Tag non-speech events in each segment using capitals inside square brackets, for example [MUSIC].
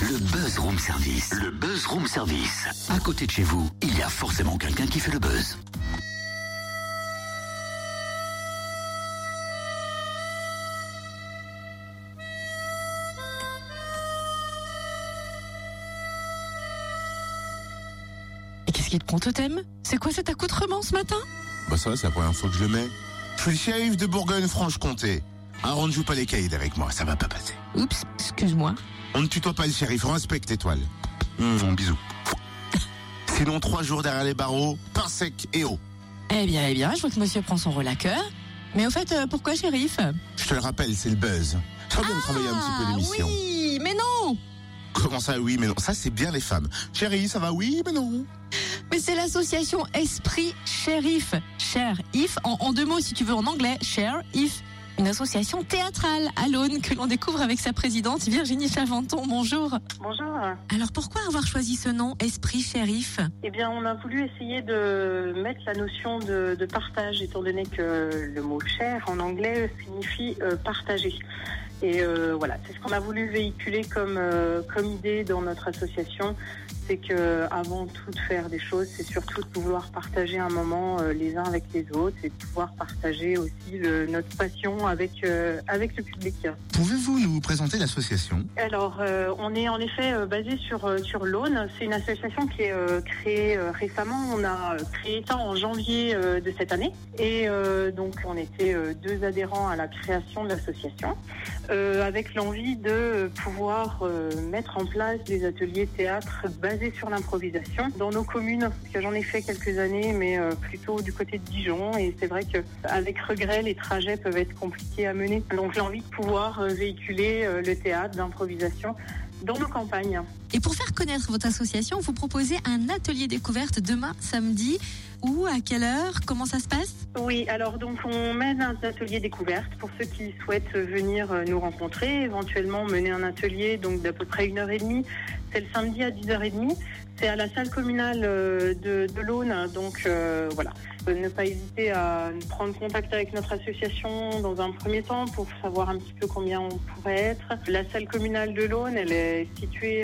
Le Buzz Room Service. Le Buzz Room Service. À côté de chez vous, il y a forcément quelqu'un qui fait le buzz. Et qu'est-ce qui te prend totem? C'est quoi cet accoutrement ce matin? Bah ça, c'est la première fois que je le mets. Je suis le shérif de Bourgogne-Franche-Comté. Ah, on ne joue pas les caïds avec moi, ça va pas passer. Oups, excuse-moi. On ne tutoie pas le shérif, on respecte étoile. Mmh, bisous. [LAUGHS] Sinon, trois jours derrière les barreaux, pain sec et eau. Eh bien, eh bien, je vois que monsieur prend son rôle à cœur. Mais au fait, euh, pourquoi shérif? Je te le rappelle, c'est le buzz. Ça bien de travailler un petit peu l'émission. Ah, oui, mais non Comment ça, oui, mais non? Ça, c'est bien les femmes. Chérie, ça va, oui, mais non. Mais c'est l'association Esprit Shérif. Cher If, en, en deux mots si tu veux en anglais, Share If. Une association théâtrale à l'Aune que l'on découvre avec sa présidente Virginie Chavanton. Bonjour. Bonjour. Alors pourquoi avoir choisi ce nom, Esprit Shérif Eh bien, on a voulu essayer de mettre la notion de, de partage, étant donné que le mot cher en anglais signifie euh, partager. Et euh, voilà, c'est ce qu'on a voulu véhiculer comme, euh, comme idée dans notre association. C'est que avant tout de faire des choses, c'est surtout de pouvoir partager un moment euh, les uns avec les autres et de pouvoir partager aussi le, notre passion avec, euh, avec le public. Pouvez-vous nous présenter l'association? Alors, euh, on est en effet euh, basé sur euh, sur l'Aune. C'est une association qui est euh, créée récemment. On a créé ça en janvier euh, de cette année, et euh, donc on était deux adhérents à la création de l'association, euh, avec l'envie de pouvoir euh, mettre en place des ateliers théâtre basés sur l'improvisation dans nos communes. J'en ai fait quelques années, mais euh, plutôt du côté de Dijon, et c'est vrai que avec regret, les trajets peuvent être compliqués à mener. Donc j'ai envie de pouvoir véhiculer le théâtre d'improvisation dans nos campagnes. Et pour faire connaître votre association, vous proposez un atelier découverte demain samedi. Où, à quelle heure, comment ça se passe? Oui, alors donc on mène un atelier découverte pour ceux qui souhaitent venir euh, nous rencontrer, éventuellement mener un atelier donc d'à peu près une heure et demie. C'est le samedi à 10h30. C'est à la salle communale euh, de, l'Aune, donc euh, voilà. Ne pas hésiter à prendre contact avec notre association dans un premier temps pour savoir un petit peu combien on pourrait être. La salle communale de l'Aune, elle est située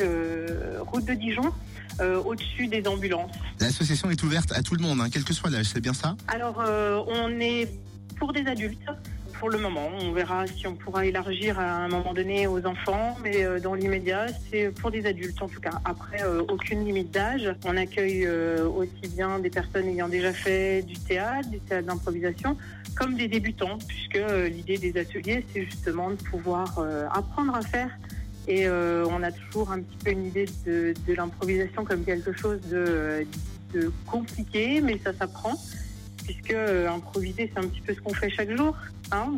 route de Dijon, euh, au-dessus des ambulances. L'association est ouverte à tout le monde, hein, quel que soit l'âge, c'est bien ça? Alors, euh, on est pour des adultes pour le moment. On verra si on pourra élargir à un moment donné aux enfants, mais euh, dans l'immédiat, c'est pour des adultes en tout cas. Après, euh, aucune limite d'âge. On accueille euh, aussi bien des personnes ayant déjà fait du théâtre, du théâtre d'improvisation, comme des débutants, puisque euh, l'idée des ateliers, c'est justement de pouvoir euh, apprendre à faire. Et euh, on a toujours un petit peu une idée de, l'improvisation comme quelque chose de, compliqué, mais ça s'apprend puisque euh, improviser c'est un petit peu ce qu'on fait chaque jour hein,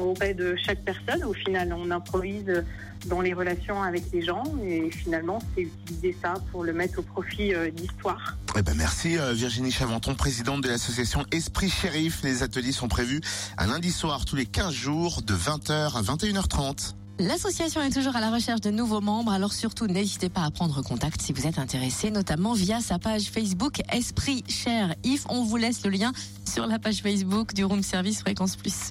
auprès de chaque personne. Au final, on improvise dans les relations avec les gens et finalement, c'est utiliser ça pour le mettre au profit euh, d'histoire. Eh ben merci euh, Virginie Chavanton, présidente de l'association Esprit Shérif. Les ateliers sont prévus un lundi soir tous les 15 jours de 20h à 21h30. L'association est toujours à la recherche de nouveaux membres, alors surtout n'hésitez pas à prendre contact si vous êtes intéressé, notamment via sa page Facebook Esprit Cher If. On vous laisse le lien sur la page Facebook du Room Service Fréquence Plus.